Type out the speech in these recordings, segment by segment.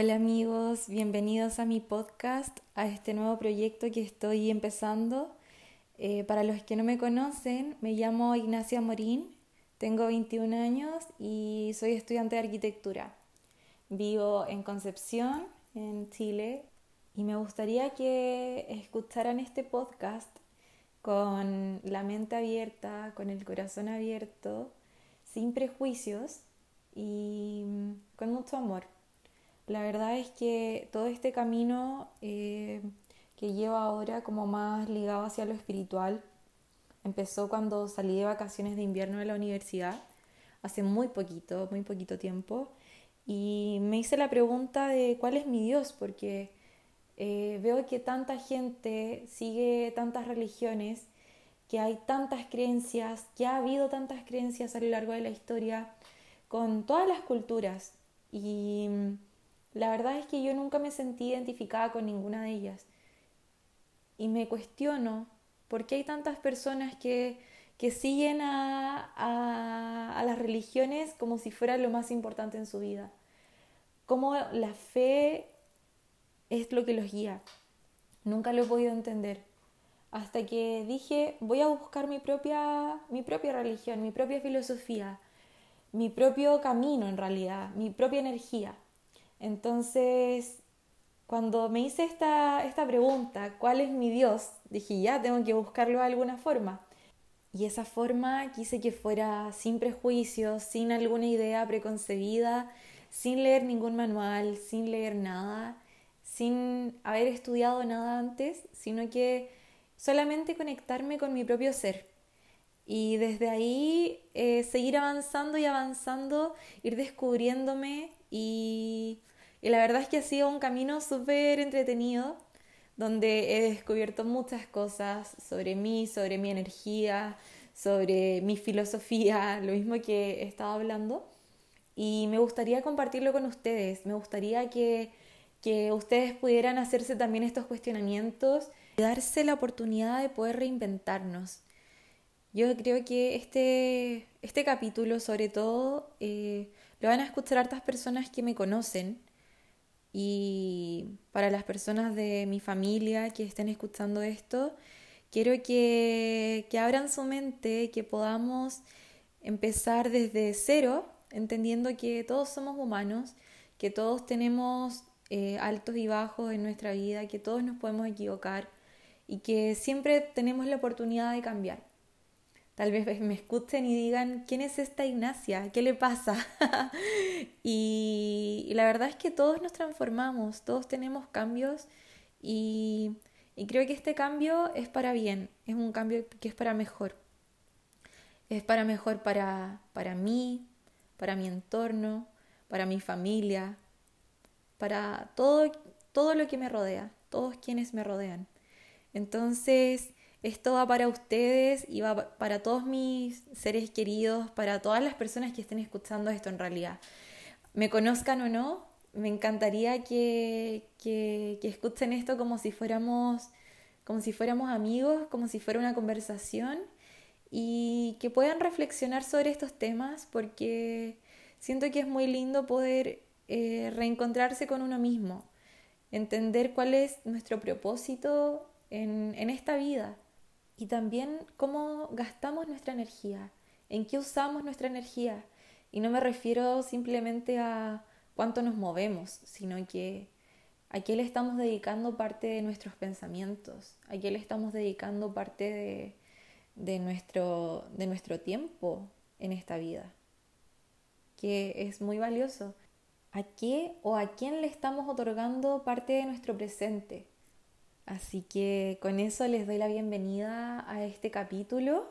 Hola amigos, bienvenidos a mi podcast, a este nuevo proyecto que estoy empezando. Eh, para los que no me conocen, me llamo Ignacia Morín, tengo 21 años y soy estudiante de arquitectura. Vivo en Concepción, en Chile, y me gustaría que escucharan este podcast con la mente abierta, con el corazón abierto, sin prejuicios y con mucho amor. La verdad es que todo este camino eh, que llevo ahora como más ligado hacia lo espiritual empezó cuando salí de vacaciones de invierno de la universidad, hace muy poquito, muy poquito tiempo, y me hice la pregunta de cuál es mi Dios, porque eh, veo que tanta gente sigue tantas religiones, que hay tantas creencias, que ha habido tantas creencias a lo largo de la historia, con todas las culturas, y la verdad es que yo nunca me sentí identificada con ninguna de ellas. Y me cuestiono por qué hay tantas personas que, que siguen a, a, las religiones como si fuera lo más importante en su vida. Cómo la fe es lo que los guía. Nunca lo he podido entender. Hasta que dije, voy a buscar mi propia, mi propia religión, mi propia filosofía, mi propio camino en realidad, mi propia energía. Entonces, cuando me hice esta, esta pregunta, ¿cuál es mi Dios? Dije, ya, tengo que buscarlo de alguna forma. Y esa forma quise que fuera sin prejuicios, sin alguna idea preconcebida, sin leer ningún manual, sin leer nada, sin haber estudiado nada antes, sino que solamente conectarme con mi propio ser. Y desde ahí eh, seguir avanzando y avanzando, ir descubriéndome y y la verdad es que ha sido un camino súper entretenido, donde he descubierto muchas cosas sobre mí, sobre mi energía, sobre mi filosofía, lo mismo que he estado hablando. Y me gustaría compartirlo con ustedes, me gustaría que, que ustedes pudieran hacerse también estos cuestionamientos y darse la oportunidad de poder reinventarnos. Yo creo que este, este capítulo, sobre todo, eh, lo van a escuchar hartas personas que me conocen y para las personas de mi familia que estén escuchando esto, quiero que, que abran su mente, que podamos empezar desde cero, entendiendo que todos somos humanos, que todos tenemos eh, altos y bajos en nuestra vida, que todos nos podemos equivocar y que siempre tenemos la oportunidad de cambiar. Tal vez me escuchen y digan, ¿quién es esta Ignacia? ¿Qué le pasa? y, la verdad es que todos nos transformamos, todos tenemos cambios y, creo que este cambio es para bien, es un cambio que es para mejor. Es para mejor para, para mí, para mi entorno, para mi familia, para todo, todo lo que me rodea, todos quienes me rodean. Entonces, esto va para ustedes y va para todos mis seres queridos, para todas las personas que estén escuchando esto en realidad. Me conozcan o no, me encantaría que, que, escuchen esto como si fuéramos como si fuéramos amigos, como si fuera una conversación y que puedan reflexionar sobre estos temas porque siento que es muy lindo poder eh, reencontrarse con uno mismo, entender cuál es nuestro propósito en, en esta vida y también cómo gastamos nuestra energía, en qué usamos nuestra energía. Y no me refiero simplemente a cuánto nos movemos, sino que a qué le estamos dedicando parte de nuestros pensamientos, a qué le estamos dedicando parte de, de, nuestro, de nuestro tiempo en esta vida, que es muy valioso. ¿A qué o a quién le estamos otorgando parte de nuestro presente? Así que con eso les doy la bienvenida a este capítulo,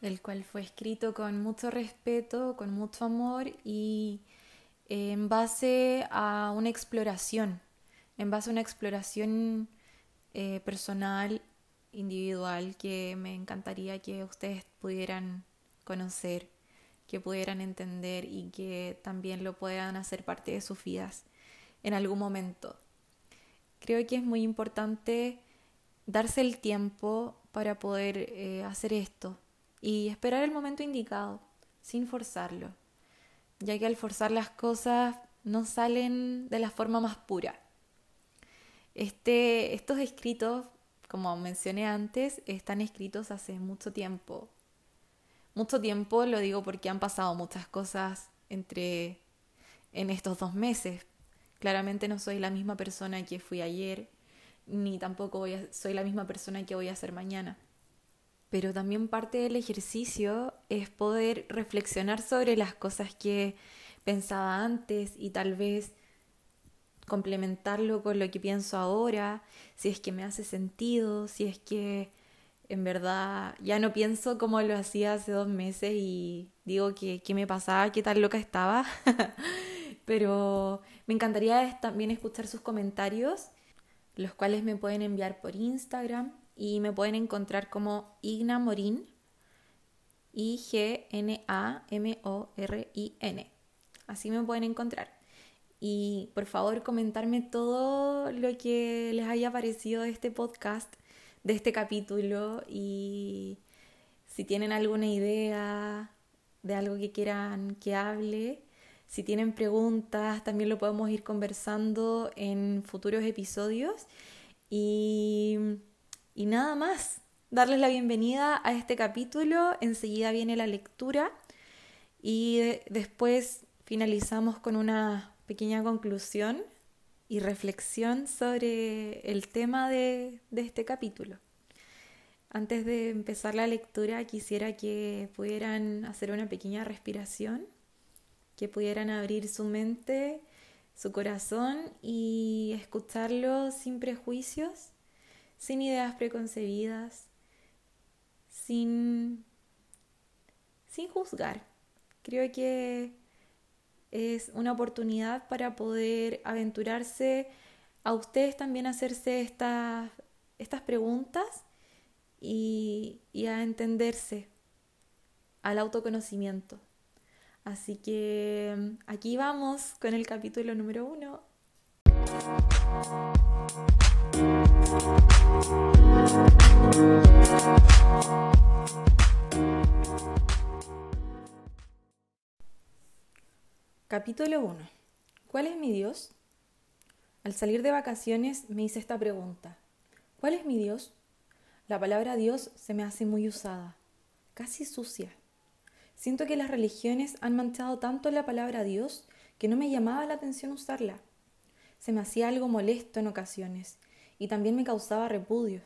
el cual fue escrito con mucho respeto, con mucho amor y en base a una exploración, en base a una exploración eh, personal, individual, que me encantaría que ustedes pudieran conocer, que pudieran entender y que también lo puedan hacer parte de sus vidas en algún momento. Creo que es muy importante darse el tiempo para poder eh, hacer esto y esperar el momento indicado, sin forzarlo, ya que al forzar las cosas no salen de la forma más pura. Este, estos escritos, como mencioné antes, están escritos hace mucho tiempo. Mucho tiempo lo digo porque han pasado muchas cosas entre en estos dos meses. Claramente no soy la misma persona que fui ayer, ni tampoco soy la misma persona que voy a ser mañana. Pero también parte del ejercicio es poder reflexionar sobre las cosas que pensaba antes y tal vez complementarlo con lo que pienso ahora, si es que me hace sentido, si es que en verdad ya no pienso como lo hacía hace dos meses y digo que qué me pasaba, qué tal loca estaba. Pero me encantaría también escuchar sus comentarios, los cuales me pueden enviar por Instagram y me pueden encontrar como Igna Morín, I-G-N-A-M-O-R-I-N. Así me pueden encontrar y por favor comentarme todo lo que les haya parecido de este podcast, de este capítulo y si tienen alguna idea de algo que quieran que hable, si tienen preguntas, también lo podemos ir conversando en futuros episodios y, y nada más. Darles la bienvenida a este capítulo, enseguida viene la lectura y después finalizamos con una pequeña conclusión y reflexión sobre el tema de, este capítulo. Antes de empezar la lectura quisiera que pudieran hacer una pequeña respiración, que pudieran abrir su mente, su corazón y escucharlo sin prejuicios, sin ideas preconcebidas, sin, sin juzgar. Creo que es una oportunidad para poder aventurarse a ustedes también hacerse estas, estas preguntas y, y a entenderse al autoconocimiento. Así que aquí vamos con el capítulo número uno. Capítulo 1. ¿Cuál es mi Dios? Al salir de vacaciones me hice esta pregunta. ¿Cuál es mi Dios? La palabra Dios se me hace muy usada, casi sucia. Siento que las religiones han manchado tanto la palabra Dios que no me llamaba la atención usarla. Se me hacía algo molesto en ocasiones y también me causaba repudio.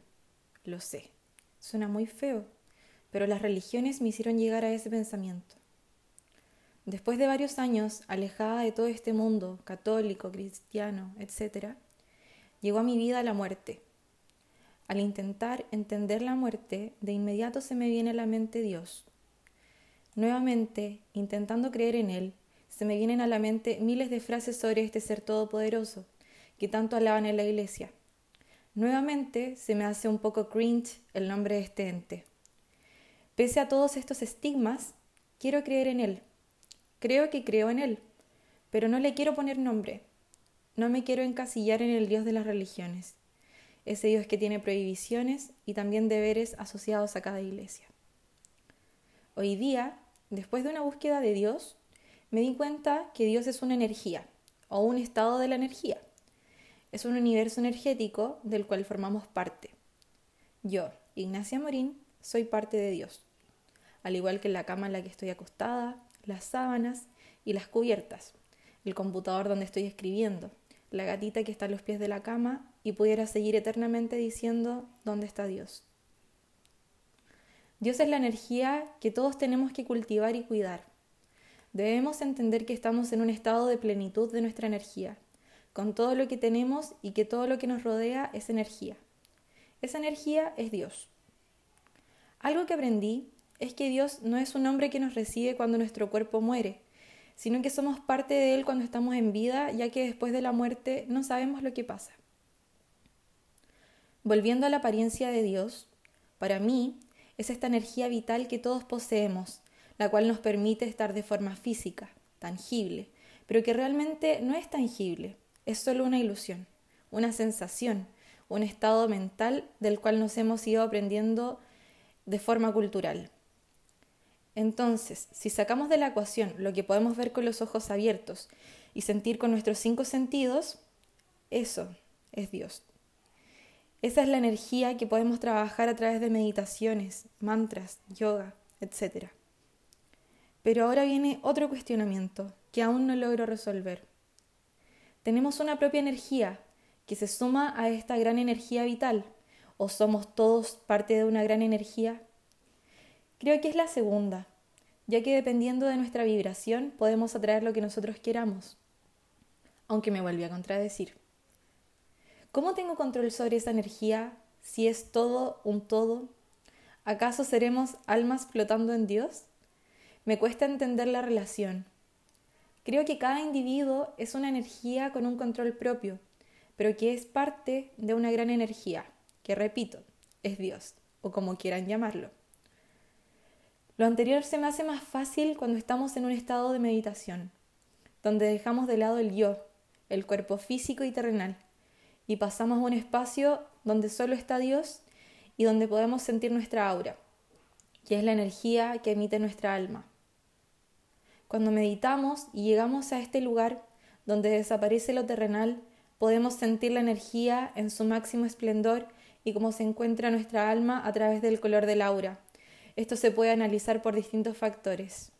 Lo sé, suena muy feo, pero las religiones me hicieron llegar a ese pensamiento. Después de varios años alejada de todo este mundo católico, cristiano, etc., llegó a mi vida la muerte. Al intentar entender la muerte, de inmediato se me viene a la mente Dios. Nuevamente, intentando creer en Él, se me vienen a la mente miles de frases sobre este ser todopoderoso, que tanto alaban en la iglesia. Nuevamente se me hace un poco cringe el nombre de este ente. Pese a todos estos estigmas, quiero creer en Él Creo que creo en Él, pero no le quiero poner nombre. No me quiero encasillar en el Dios de las religiones, ese Dios que tiene prohibiciones y también deberes asociados a cada iglesia. Hoy día, después de una búsqueda de Dios, me di cuenta que Dios es una energía o un estado de la energía. Es un universo energético del cual formamos parte. Yo, Ignacia Morín, soy parte de Dios. Al igual que la cama en la que estoy acostada, las sábanas y las cubiertas, el computador donde estoy escribiendo, la gatita que está a los pies de la cama y pudiera seguir eternamente diciendo ¿dónde está Dios? Dios es la energía que todos tenemos que cultivar y cuidar. Debemos entender que estamos en un estado de plenitud de nuestra energía, con todo lo que tenemos y que todo lo que nos rodea es energía. Esa energía es Dios. Algo que aprendí es que Dios no es un hombre que nos recibe cuando nuestro cuerpo muere, sino que somos parte de Él cuando estamos en vida, ya que después de la muerte no sabemos lo que pasa. Volviendo a la apariencia de Dios, para mí es esta energía vital que todos poseemos, la cual nos permite estar de forma física, tangible, pero que realmente no es tangible, es solo una ilusión, una sensación, un estado mental del cual nos hemos ido aprendiendo de forma cultural. Entonces, si sacamos de la ecuación lo que podemos ver con los ojos abiertos, y sentir con nuestros cinco sentidos, eso es Dios. Esa es la energía que podemos trabajar a través de meditaciones, mantras, yoga, etc. Pero ahora viene otro cuestionamiento que aún no logro resolver. Tenemos una propia energía que se suma a esta gran energía vital, o somos todos parte de una gran energía. Creo que es la segunda, ya que dependiendo de nuestra vibración podemos atraer lo que nosotros queramos. Aunque me vuelve a contradecir. ¿Cómo tengo control sobre esa energía si es todo un todo? ¿Acaso seremos almas flotando en Dios? Me cuesta entender la relación. Creo que cada individuo es una energía con un control propio, pero que es parte de una gran energía, que repito, es Dios, o como quieran llamarlo. Lo anterior se me hace más fácil cuando estamos en un estado de meditación, donde dejamos de lado el yo, el cuerpo físico y terrenal, y pasamos a un espacio donde solo está Dios y donde podemos sentir nuestra aura, que es la energía que emite nuestra alma. Cuando meditamos y llegamos a este lugar donde desaparece lo terrenal, podemos sentir la energía en su máximo esplendor y cómo se encuentra nuestra alma a través del color del aura. Esto se puede analizar por distintos factores.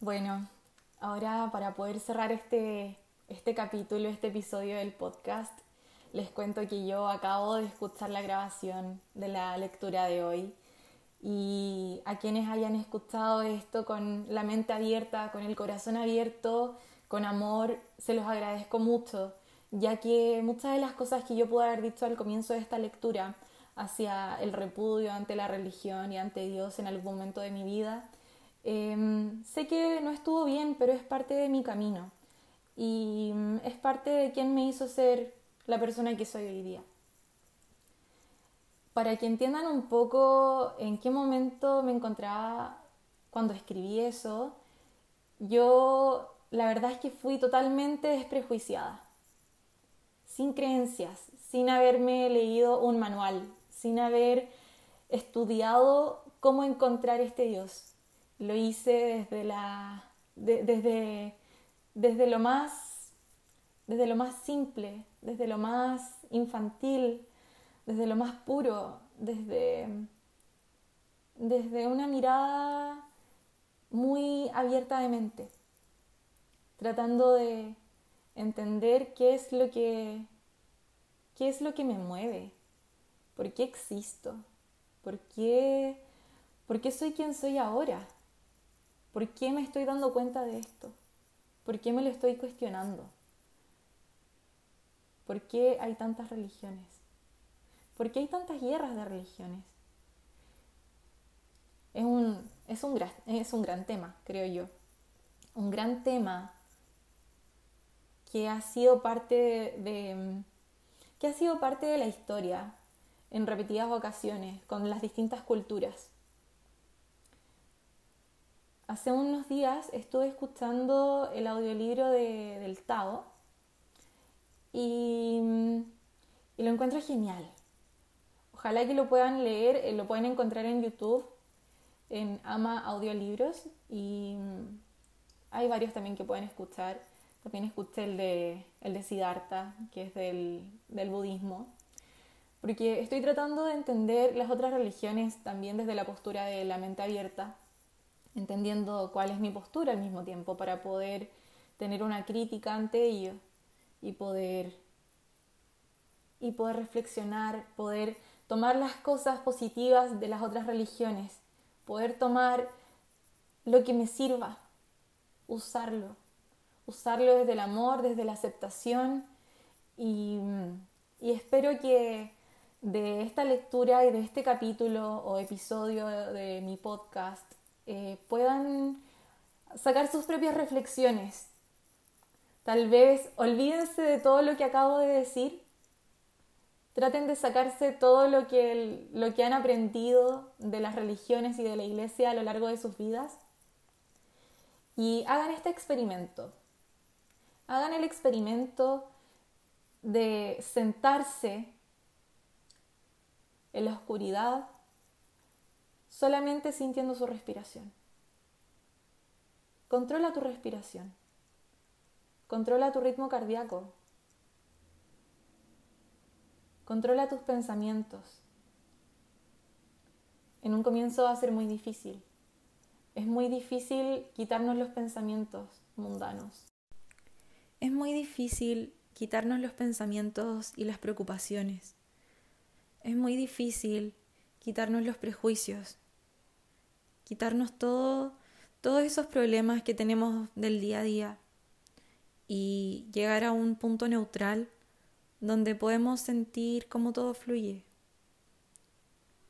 Bueno, ahora para poder cerrar este, este capítulo, este episodio del podcast, les cuento que yo acabo de escuchar la grabación de la lectura de hoy. Y a quienes hayan escuchado esto con la mente abierta, con el corazón abierto, con amor, se los agradezco mucho ya que muchas de las cosas que yo pude haber dicho al comienzo de esta lectura hacia el repudio ante la religión y ante Dios en algún momento de mi vida, em, sé que no estuvo bien, pero es parte de mi camino y mm, es parte de quien me hizo ser la persona que soy hoy día. Para que entiendan un poco en qué momento me encontraba cuando escribí eso, yo la verdad es que fui totalmente desprejuiciada sin creencias, sin haberme leído un manual, sin haber estudiado cómo encontrar este Dios. Lo hice desde la desde desde lo más desde lo más simple, desde lo más infantil, desde lo más puro, desde desde una mirada muy abierta de mente, tratando de entender qué es lo que qué es lo que me mueve, por qué existo, por qué por qué soy quien soy ahora, por qué me estoy dando cuenta de esto, por qué me lo estoy cuestionando, por qué hay tantas religiones, por qué hay tantas guerras de religiones. Es un, es un, es un gran tema, creo yo. Un gran tema que ha sido parte de, que ha sido parte de la historia en repetidas ocasiones con las distintas culturas. Hace unos días estuve escuchando el audiolibro de, del Tao y, y, lo encuentro genial. Ojalá que lo puedan leer, eh, lo pueden encontrar en YouTube, en Ama Audiolibros y hay varios también que pueden escuchar. También escuché el de, el de Siddhartha, que es del, del budismo, porque estoy tratando de entender las otras religiones también desde la postura de la mente abierta, entendiendo cuál es mi postura al mismo tiempo para poder tener una crítica ante ello y poder y poder reflexionar, poder tomar las cosas positivas de las otras religiones, poder tomar lo que me sirva, usarlo usarlo desde el amor, desde la aceptación y, espero que de esta lectura y de este capítulo o episodio de mi podcast eh, puedan sacar sus propias reflexiones. Tal vez olvídense de todo lo que acabo de decir. Traten de sacarse todo lo que, lo que han aprendido de las religiones y de la iglesia a lo largo de sus vidas y hagan este experimento Hagan el experimento de sentarse en la oscuridad solamente sintiendo su respiración. Controla tu respiración. Controla tu ritmo cardíaco. Controla tus pensamientos. En un comienzo va a ser muy difícil. Es muy difícil quitarnos los pensamientos mundanos. Es muy difícil quitarnos los pensamientos y las preocupaciones. Es muy difícil quitarnos los prejuicios, quitarnos todo, todos esos problemas que tenemos del día a día y llegar a un punto neutral donde podemos sentir cómo todo fluye,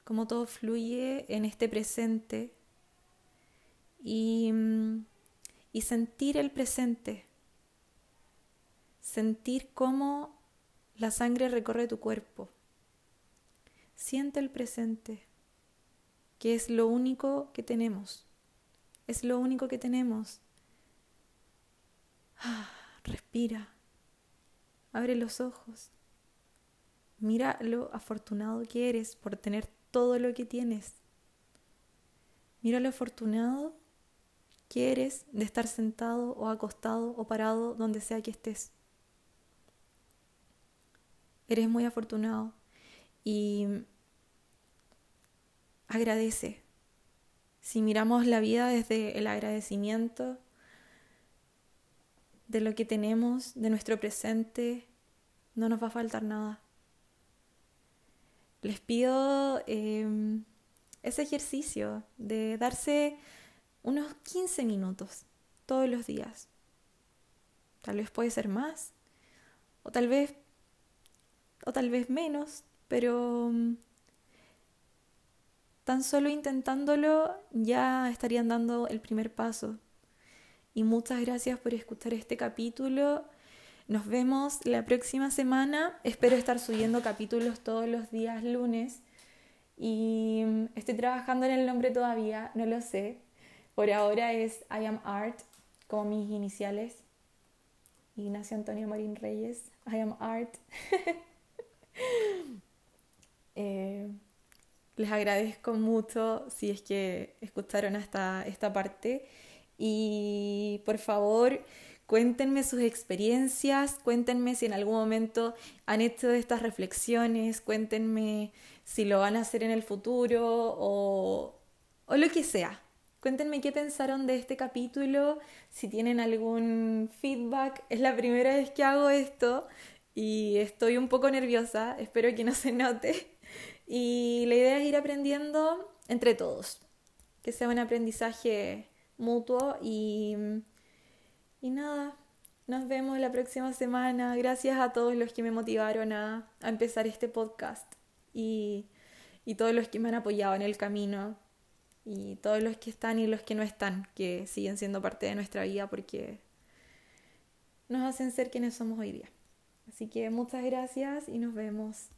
cómo todo fluye en este presente y, y sentir el presente, sentir cómo la sangre recorre tu cuerpo. Siente el presente, que es lo único que tenemos. Es lo único que tenemos. Ah, respira. Abre los ojos. Mira lo afortunado que eres por tener todo lo que tienes. Mira lo afortunado que eres de estar sentado o acostado o parado donde sea que estés. Eres muy afortunado y agradece. Si miramos la vida desde el agradecimiento, de lo que tenemos, de nuestro presente, no nos va a faltar nada. Les pido em, ese ejercicio de darse unos 15 minutos todos los días. Tal vez puede ser más, o tal vez, o tal vez menos, pero em, tan solo intentándolo ya estarían dando el primer paso y muchas gracias por escuchar este capítulo. Nos vemos la próxima semana. Espero estar subiendo capítulos todos los días lunes. Y mm, estoy trabajando en el nombre todavía, no lo sé. Por ahora es I am Art, como mis iniciales. Ignacio Antonio Marín Reyes, I am Art. Eh, les agradezco mucho si es que escucharon hasta esta parte. Y por favor, cuéntenme sus experiencias, cuéntenme si en algún momento han hecho estas reflexiones, cuéntenme si lo van a hacer en el futuro o, o lo que sea. Cuéntenme qué pensaron de este capítulo, si tienen algún feedback. Es la primera vez que hago esto y estoy un poco nerviosa, espero que no se note. Y la idea es ir aprendiendo entre todos, que sea un aprendizaje mutuo y, y nada, nos vemos la próxima semana. Gracias a todos los que me motivaron a, a empezar este podcast y, y todos los que me han apoyado en el camino y todos los que están y los que no están, que siguen siendo parte de nuestra vida porque nos hacen ser quienes somos hoy día. Así que muchas gracias y nos vemos.